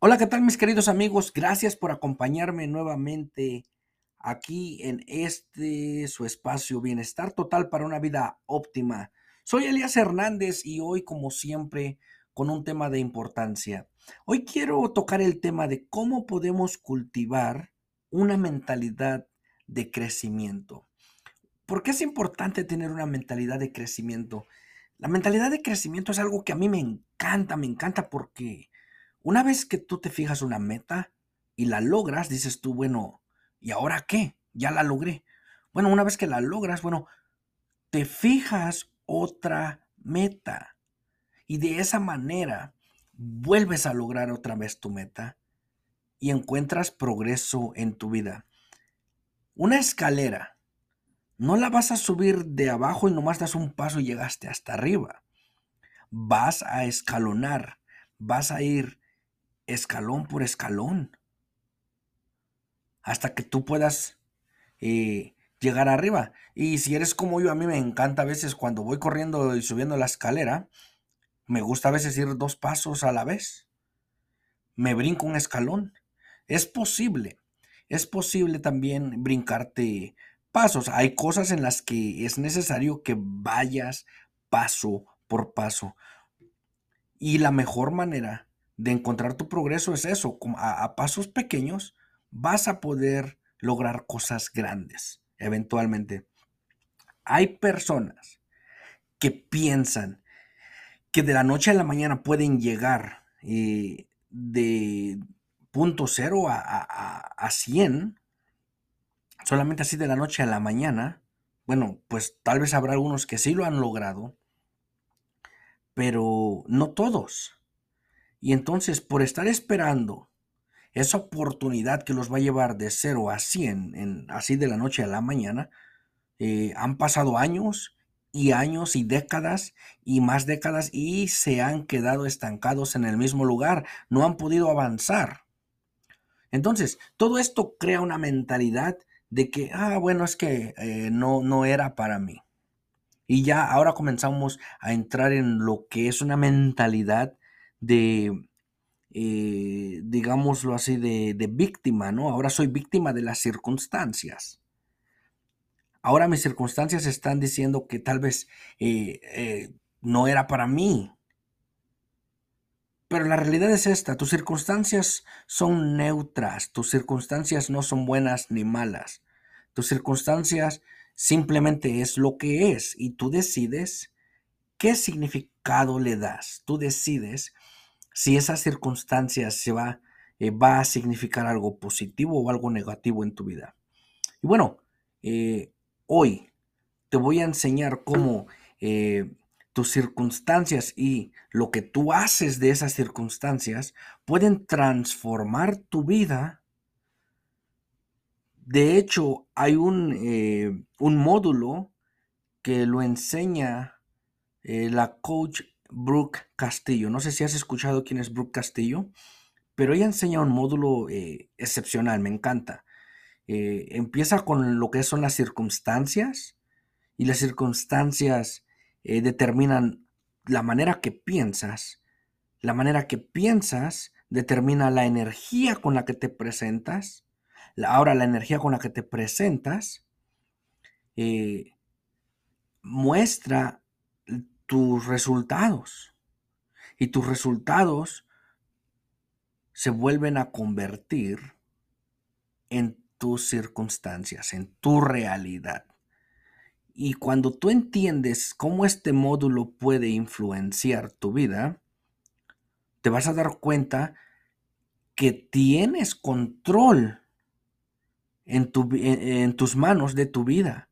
Hola, ¿qué tal mis queridos amigos? Gracias por acompañarme nuevamente aquí en este su espacio Bienestar Total para una vida óptima. Soy Elías Hernández y hoy como siempre con un tema de importancia. Hoy quiero tocar el tema de cómo podemos cultivar una mentalidad de crecimiento. ¿Por qué es importante tener una mentalidad de crecimiento? La mentalidad de crecimiento es algo que a mí me encanta, me encanta porque una vez que tú te fijas una meta y la logras, dices tú, bueno, ¿y ahora qué? Ya la logré. Bueno, una vez que la logras, bueno, te fijas otra meta. Y de esa manera vuelves a lograr otra vez tu meta y encuentras progreso en tu vida. Una escalera, no la vas a subir de abajo y nomás das un paso y llegaste hasta arriba. Vas a escalonar, vas a ir escalón por escalón, hasta que tú puedas eh, llegar arriba. Y si eres como yo, a mí me encanta a veces cuando voy corriendo y subiendo la escalera, me gusta a veces ir dos pasos a la vez. Me brinco un escalón. Es posible. Es posible también brincarte pasos. Hay cosas en las que es necesario que vayas paso por paso. Y la mejor manera de encontrar tu progreso es eso, a, pasos pequeños vas a poder lograr cosas grandes eventualmente. Hay personas que piensan que de la noche a la mañana pueden llegar eh, de punto cero a, a, a 100, solamente así de la noche a la mañana. Bueno, pues tal vez habrá algunos que sí lo han logrado, pero no todos. Y entonces, por estar esperando esa oportunidad que los va a llevar de 0 a 100, en, así de la noche a la mañana, eh, han pasado años y años y décadas y más décadas y se han quedado estancados en el mismo lugar, no han podido avanzar. Entonces, todo esto crea una mentalidad de que, ah, bueno, es que eh, no, no era para mí. Y ya ahora comenzamos a entrar en lo que es una mentalidad de, eh, digámoslo así, de, víctima, ¿no? Ahora soy víctima de las circunstancias. Ahora mis circunstancias están diciendo que tal vez eh, eh, no era para mí. Pero la realidad es esta, tus circunstancias son neutras, tus circunstancias no son buenas ni malas. Tus circunstancias simplemente es lo que es y tú decides qué le das. Tú decides si esa circunstancia se va, eh, va a significar algo positivo o algo negativo en tu vida. Y bueno, eh, hoy te voy a enseñar cómo eh, tus circunstancias y lo que tú haces de esas circunstancias pueden transformar tu vida. De hecho, hay un, un módulo que lo enseña la coach Brooke Castillo. No sé si has escuchado quién es Brooke Castillo, pero ella enseña un módulo eh, excepcional, me encanta. Eh, empieza con lo que son las circunstancias y las circunstancias eh, determinan la manera que piensas. La manera que piensas determina la energía con la que te presentas. Ahora la energía con la que te presentas muestra tus resultados. Y tus resultados se vuelven a convertir en tus circunstancias, en tu realidad. Y cuando tú entiendes cómo este módulo puede influenciar tu vida, te vas a dar cuenta que tienes control en, en, tus manos de tu vida,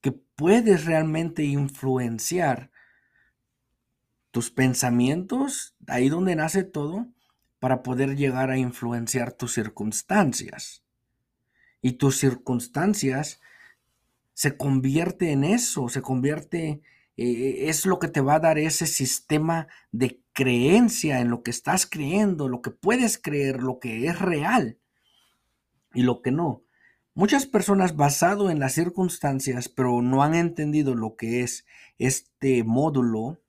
que puedes realmente influenciar tus pensamientos, ahí donde nace todo, para poder llegar a influenciar tus circunstancias. Y tus circunstancias se convierte en eso, se convierte, eh, es lo que te va a dar ese sistema de creencia en lo que estás creyendo, lo que puedes creer, lo que es real y lo que no. Muchas personas basado en las circunstancias, pero no han entendido lo que es este módulo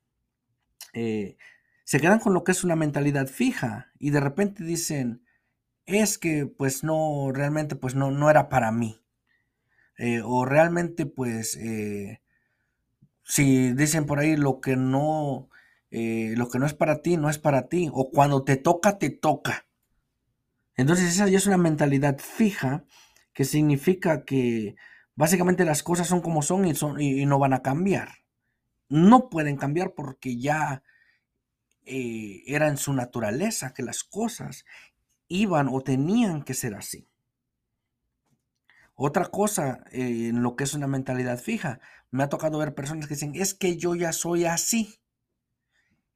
eh, se quedan con lo que es una mentalidad fija y de repente dicen, es que pues no, realmente pues no, no era para mí. Eh, o realmente pues, eh, si dicen por ahí lo que no, lo que no es para ti, no es para ti. O cuando te toca, te toca. Entonces esa ya es una mentalidad fija que significa que básicamente las cosas son como son y, son, y no van a cambiar. No pueden cambiar porque ya era en su naturaleza que las cosas iban o tenían que ser así. Otra cosa eh, en lo que es una mentalidad fija, me ha tocado ver personas que dicen, es que yo ya soy así,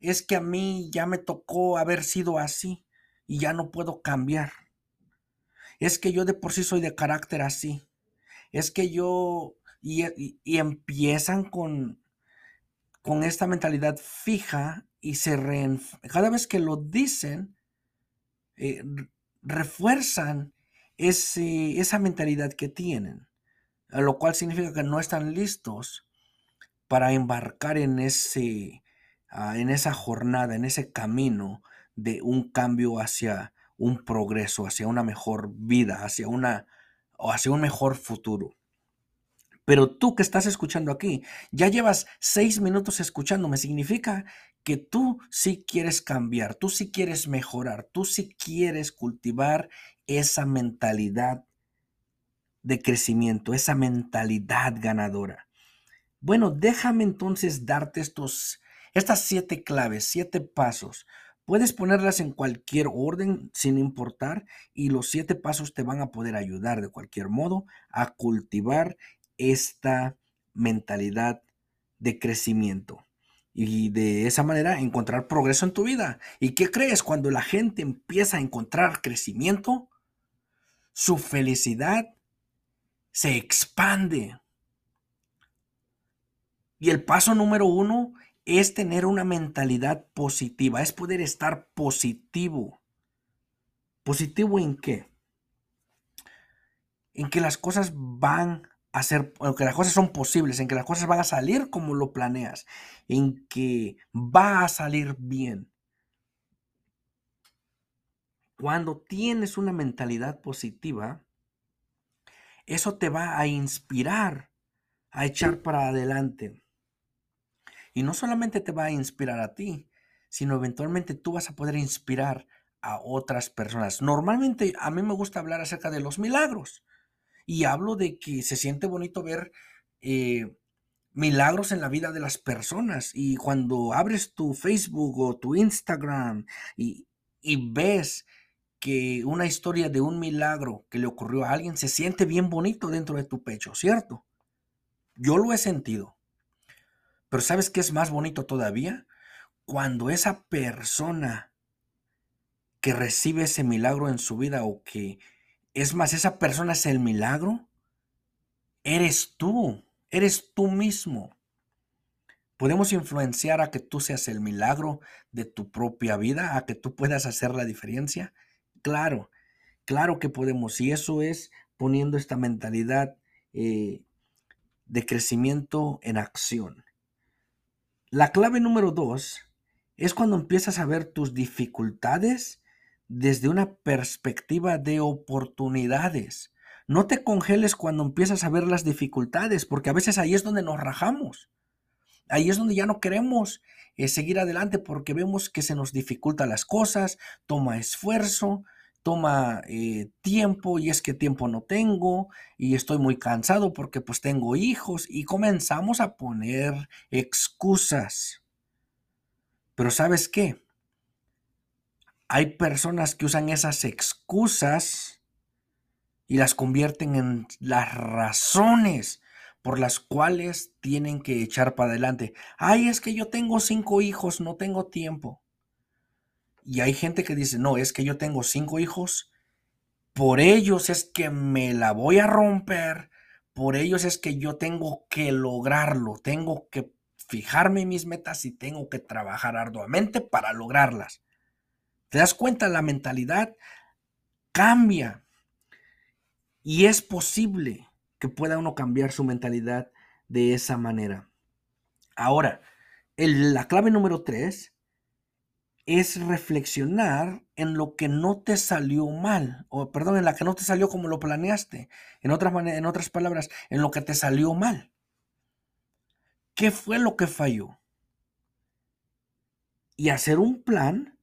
es que a mí ya me tocó haber sido así y ya no puedo cambiar. Es que yo de por sí soy de carácter así. Es que yo... Y, empiezan con, con esta mentalidad fija y se cada vez que lo dicen, eh, refuerzan ese, esa mentalidad que tienen, lo cual significa que no están listos para embarcar en, ese, ah, en esa jornada, en ese camino de un cambio hacia un progreso, hacia una mejor vida, hacia, una, o hacia un mejor futuro. Pero tú que estás escuchando aquí, ya llevas seis minutos escuchándome, significa que tú sí quieres cambiar, tú sí quieres mejorar, tú sí quieres cultivar esa mentalidad de crecimiento, esa mentalidad ganadora. Bueno, déjame entonces darte estos, estas siete claves, siete pasos. Puedes ponerlas en cualquier orden sin importar y los siete pasos te van a poder ayudar de cualquier modo a cultivar esta mentalidad de crecimiento y de esa manera encontrar progreso en tu vida. ¿Y qué crees cuando la gente empieza a encontrar crecimiento? Su felicidad se expande. Y el paso número uno es tener una mentalidad positiva, es poder estar positivo. ¿Positivo en qué? En que las cosas van hacer, que las cosas son posibles, en que las cosas van a salir como lo planeas, en que va a salir bien. Cuando tienes una mentalidad positiva, eso te va a inspirar a echar para adelante. Y no solamente te va a inspirar a ti, sino eventualmente tú vas a poder inspirar a otras personas. Normalmente a mí me gusta hablar acerca de los milagros y hablo de que se siente bonito ver eh, milagros en la vida de las personas. Y cuando abres tu Facebook o tu Instagram y, y ves que una historia de un milagro que le ocurrió a alguien se siente bien bonito dentro de tu pecho, ¿cierto? Yo lo he sentido. Pero ¿sabes qué es más bonito todavía? Cuando esa persona que recibe ese milagro en su vida o que es más, esa persona es el milagro. Eres tú, eres tú mismo. Podemos influenciar a que tú seas el milagro de tu propia vida, a que tú puedas hacer la diferencia. Claro, claro que podemos. Y eso es poniendo esta mentalidad eh, de crecimiento en acción. La clave número dos es cuando empiezas a ver tus dificultades desde una perspectiva de oportunidades. No te congeles cuando empiezas a ver las dificultades, porque a veces ahí es donde nos rajamos. Ahí es donde ya no queremos eh, seguir adelante porque vemos que se nos dificultan las cosas, toma esfuerzo, toma eh, tiempo y es que tiempo no tengo y estoy muy cansado porque pues tengo hijos y comenzamos a poner excusas. Pero ¿sabes qué? Hay personas que usan esas excusas y las convierten en las razones por las cuales tienen que echar para adelante. Ay, es que yo tengo cinco hijos, no tengo tiempo. Y hay gente que dice, no, es que yo tengo cinco hijos, por ellos es que me la voy a romper, por ellos es que yo tengo que lograrlo, tengo que fijarme en mis metas y tengo que trabajar arduamente para lograrlas. ¿Te das cuenta? La mentalidad cambia. Y es posible que pueda uno cambiar su mentalidad de esa manera. Ahora, la clave número tres es reflexionar en lo que no te salió mal, o perdón, en la que no te salió como lo planeaste. En otras, en otras palabras, en lo que te salió mal. ¿Qué fue lo que falló? Y hacer un plan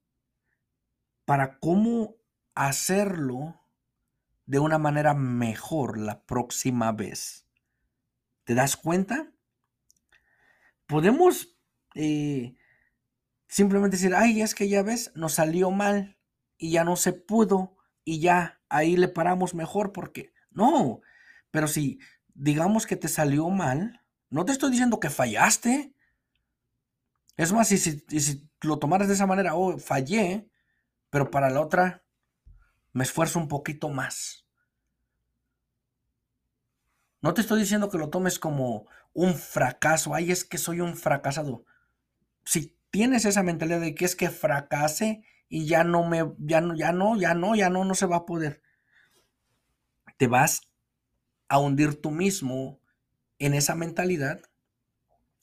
para cómo hacerlo de una manera mejor la próxima vez. ¿Te das cuenta? Podemos eh, simplemente decir, ay, es que ya ves, nos salió mal y ya no se pudo y ya ahí le paramos mejor porque no, pero si digamos que te salió mal, no te estoy diciendo que fallaste. Es más, y si, si lo tomaras de esa manera, oh, fallé, pero para la otra me esfuerzo un poquito más. No te estoy diciendo que lo tomes como un fracaso. Ay, es que soy un fracasado. Si tienes esa mentalidad de que es que fracase y ya no me, ya no, ya no, ya no, ya no, no se va a poder. Te vas a hundir tú mismo en esa mentalidad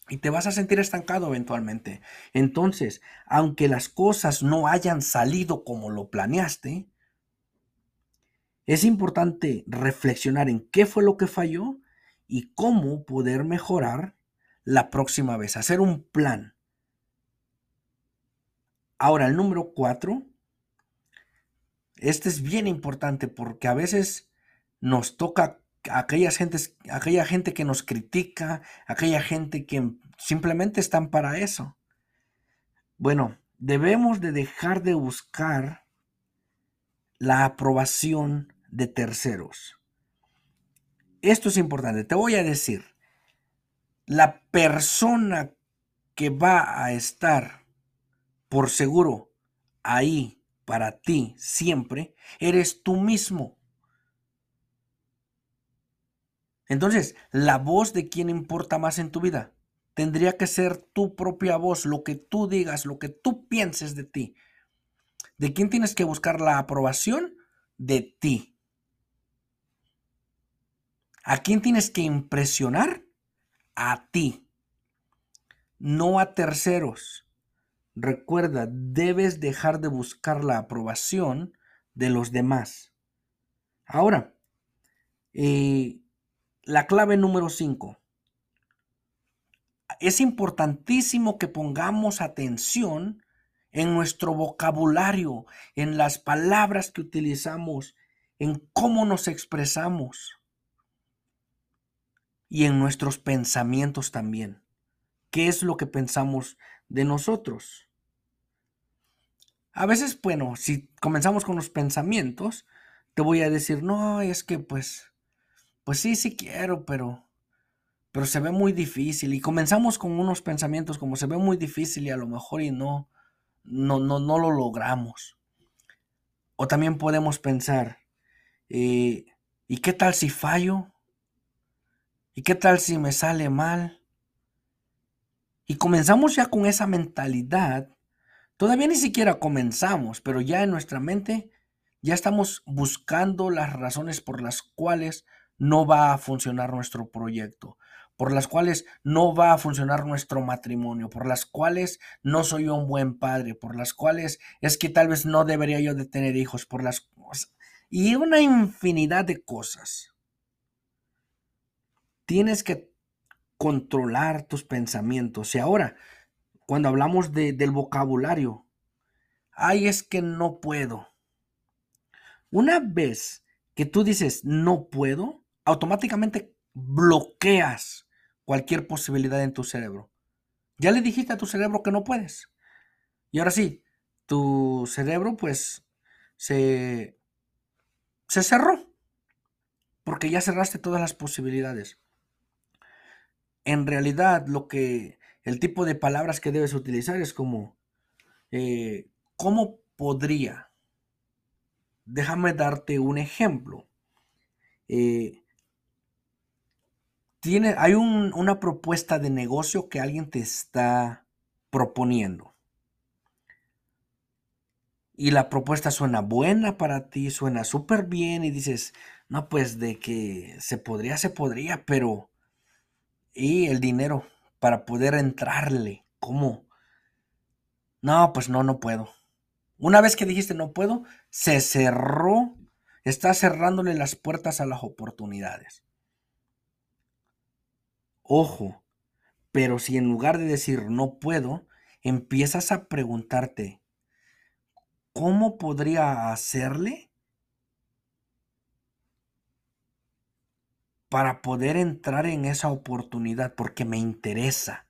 y te vas a sentir estancado eventualmente. Entonces, aunque las cosas no hayan salido como lo planeaste, es importante reflexionar en qué fue lo que falló y cómo poder mejorar la próxima vez, hacer un plan. Ahora, el número cuatro, este es bien importante porque a veces nos toca aquellas gentes, aquella gente que nos critica, aquella gente que simplemente están para eso. Bueno, debemos de dejar de buscar la aprobación de terceros. Esto es importante. Te voy a decir, la persona que va a estar por seguro, ahí para ti siempre, eres tú mismo. Entonces, la voz de quién importa más en tu vida tendría que ser tu propia voz, lo que tú digas, lo que tú pienses de ti. ¿De quién tienes que buscar la aprobación? De ti. ¿A quién tienes que impresionar? A ti, no a terceros. Recuerda, debes dejar de buscar la aprobación de los demás. Ahora, eh, la clave número 5. Es importantísimo que pongamos atención en nuestro vocabulario, en las palabras que utilizamos, en cómo nos expresamos y en nuestros pensamientos también. ¿Qué es lo que pensamos de nosotros? A veces, bueno, si comenzamos con los pensamientos, te voy a decir, no, es que pues, pues sí, sí quiero, pero, pero se ve muy difícil. Y comenzamos con unos pensamientos como se ve muy difícil y a lo mejor y no, no, no, no lo logramos. O también podemos pensar, eh, ¿y qué tal si fallo? ¿Y qué tal si me sale mal? Y comenzamos ya con esa mentalidad Todavía ni siquiera comenzamos, pero ya en nuestra mente ya estamos buscando las razones por las cuales no va a funcionar nuestro proyecto, por las cuales no va a funcionar nuestro matrimonio, por las cuales no soy un buen padre, por las cuales es que tal vez no debería yo de tener hijos, por las y una infinidad de cosas. Tienes que controlar tus pensamientos. Y ahora, cuando hablamos del vocabulario. Ay, es que no puedo. Una vez que tú dices no puedo, automáticamente bloqueas cualquier posibilidad en tu cerebro. Ya le dijiste a tu cerebro que no puedes. Y ahora sí, tu cerebro pues se, se cerró. Porque ya cerraste todas las posibilidades. En realidad lo que el tipo de palabras que debes utilizar es como, eh, ¿cómo podría? Déjame darte un ejemplo. Eh, tiene, hay una propuesta de negocio que alguien te está proponiendo. Y la propuesta suena buena para ti, suena súper bien y dices, no, pues de que se podría, se podría, pero... Y el dinero, para poder entrarle. ¿Cómo? No, pues no, no puedo. Una vez que dijiste no puedo, se cerró, está cerrándole las puertas a las oportunidades. Ojo, pero si en lugar de decir no puedo, empiezas a preguntarte, ¿cómo podría hacerle para poder entrar en esa oportunidad? Porque me interesa.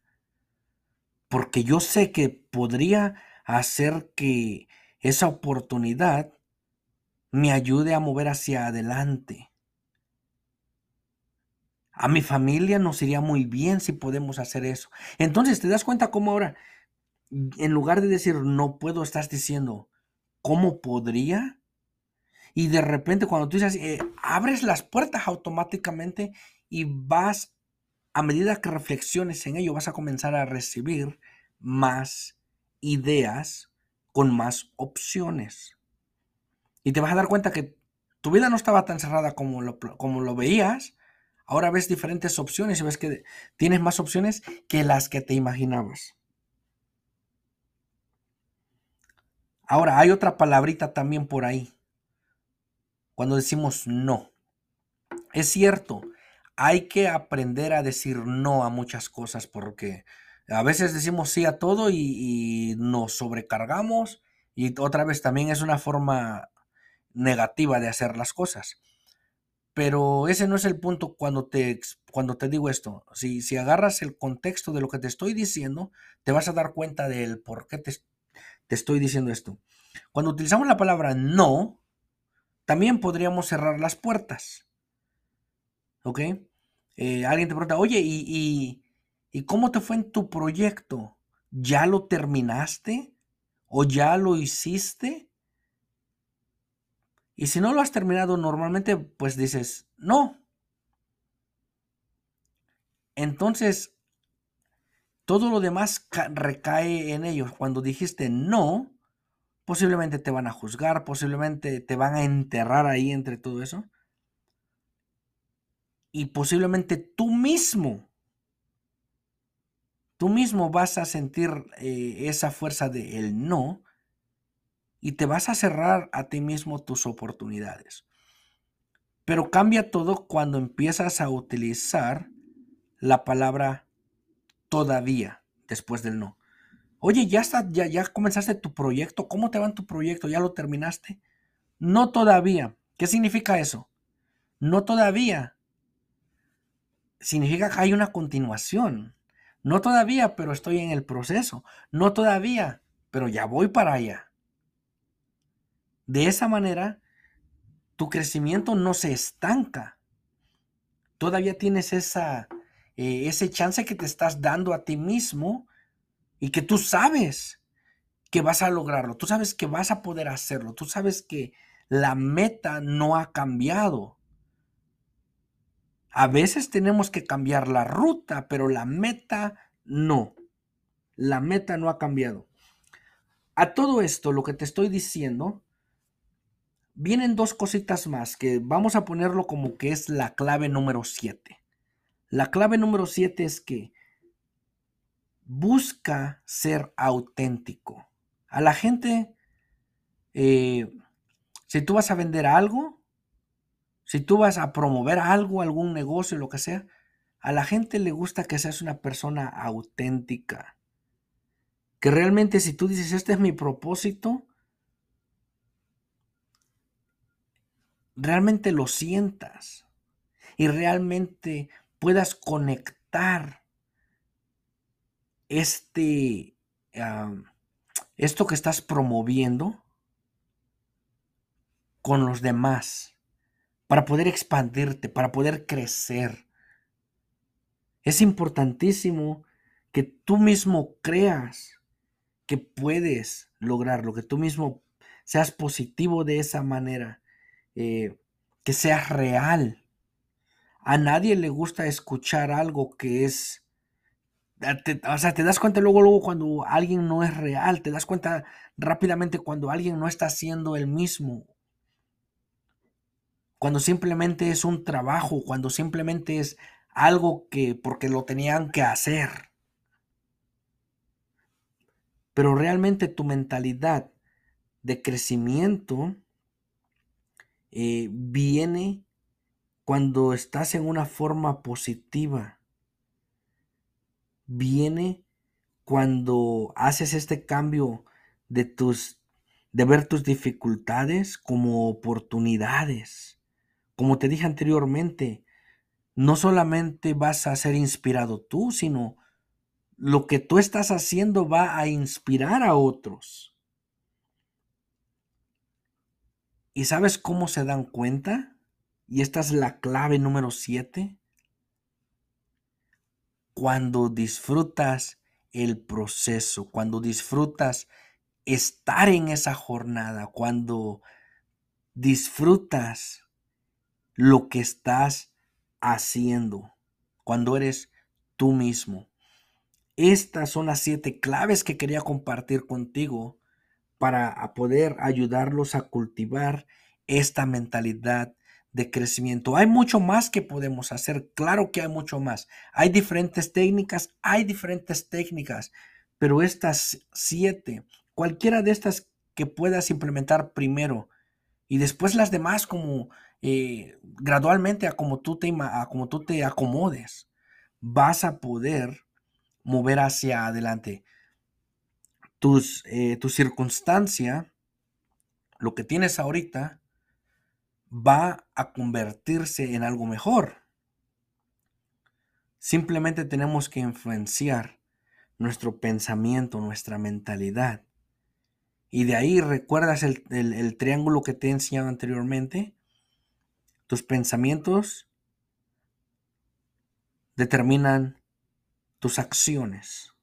Porque yo sé que podría hacer que esa oportunidad me ayude a mover hacia adelante. A mi familia nos iría muy bien si podemos hacer eso. Entonces, ¿te das cuenta cómo ahora, en lugar de decir no puedo, estás diciendo cómo podría? Y de repente cuando tú dices, eh, abres las puertas automáticamente y vas, a medida que reflexiones en ello, vas a comenzar a recibir más ideas con más opciones. Y te vas a dar cuenta que tu vida no estaba tan cerrada como lo, como lo veías. Ahora ves diferentes opciones y ves que tienes más opciones que las que te imaginabas. Ahora, hay otra palabrita también por ahí. Cuando decimos no. Es cierto, hay que aprender a decir no a muchas cosas porque a veces decimos sí a todo y, nos sobrecargamos y otra vez también es una forma negativa de hacer las cosas. Pero ese no es el punto cuando te, cuando te digo esto. Si, si agarras el contexto de lo que te estoy diciendo, te vas a dar cuenta del por qué te, te estoy diciendo esto. Cuando utilizamos la palabra no, también podríamos cerrar las puertas. ¿Ok? Eh, alguien te pregunta, oye, y, ¿Y cómo te fue en tu proyecto? ¿Ya lo terminaste? ¿O ya lo hiciste? Y si no lo has terminado normalmente, pues dices, no. Entonces, todo lo demás recae en ellos. Cuando dijiste no, posiblemente te van a juzgar, posiblemente te van a enterrar ahí entre todo eso. Y posiblemente tú mismo tú mismo vas a sentir eh, esa fuerza de el no y te vas a cerrar a ti mismo tus oportunidades. Pero cambia todo cuando empiezas a utilizar la palabra todavía después del no. Oye, ya ya, ya comenzaste tu proyecto. ¿Cómo te va en tu proyecto? ¿Ya lo terminaste? No todavía. ¿Qué significa eso? No todavía. Significa que hay una continuación. No todavía, pero estoy en el proceso. No todavía, pero ya voy para allá. De esa manera, tu crecimiento no se estanca. Todavía tienes esa, eh, ese chance que te estás dando a ti mismo y que tú sabes que vas a lograrlo. Tú sabes que vas a poder hacerlo. Tú sabes que la meta no ha cambiado. A veces tenemos que cambiar la ruta, pero la meta no. La meta no ha cambiado. A todo esto, lo que te estoy diciendo, vienen dos cositas más que vamos a ponerlo como que es la clave número 7. La clave número 7 es que busca ser auténtico. A la gente, eh, si tú vas a vender algo, si tú vas a promover algo, algún negocio, lo que sea, a la gente le gusta que seas una persona auténtica. Que realmente si tú dices, este es mi propósito, realmente lo sientas y realmente puedas conectar este, esto que estás promoviendo con los demás para poder expandirte, para poder crecer. Es importantísimo que tú mismo creas que puedes lograrlo, que tú mismo seas positivo de esa manera, eh, que seas real. A nadie le gusta escuchar algo que es... o sea, te das cuenta luego, luego cuando alguien no es real, te das cuenta rápidamente cuando alguien no está haciendo el mismo cuando simplemente es un trabajo, cuando simplemente es algo que porque lo tenían que hacer. Pero realmente tu mentalidad de crecimiento eh, viene cuando estás en una forma positiva. Viene cuando haces este cambio de tus de ver tus dificultades como oportunidades. Como te dije anteriormente, no solamente vas a ser inspirado tú, sino lo que tú estás haciendo va a inspirar a otros. ¿Y sabes cómo se dan cuenta? Y esta es la clave número 7. Cuando disfrutas el proceso, cuando disfrutas estar en esa jornada, cuando disfrutas lo que estás haciendo, cuando eres tú mismo. Estas son las siete claves que quería compartir contigo para poder ayudarlos a cultivar esta mentalidad de crecimiento. Hay mucho más que podemos hacer, claro que hay mucho más. Hay diferentes técnicas, hay diferentes técnicas, pero estas siete, cualquiera de estas que puedas implementar primero y después las demás como eh, gradualmente a como, tú te, a como tú te acomodes, vas a poder mover hacia adelante. Tus, eh, tu circunstancia, lo que tienes ahorita, va a convertirse en algo mejor. Simplemente tenemos que influenciar nuestro pensamiento, nuestra mentalidad. Y de ahí, ¿recuerdas el, el triángulo que te he enseñado anteriormente? Tus pensamientos determinan tus acciones.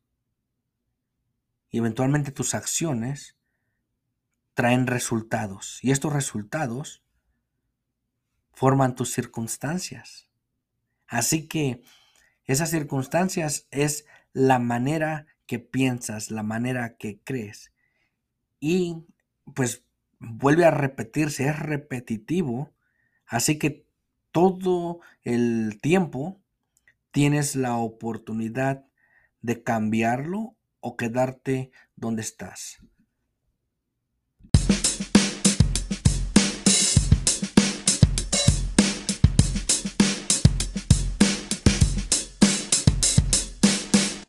Y eventualmente tus acciones traen resultados. Y estos resultados forman tus circunstancias. Así que esas circunstancias es la manera que piensas, la manera que crees. Y pues vuelve a repetirse, es repetitivo Así que todo el tiempo tienes la oportunidad de cambiarlo o quedarte donde estás.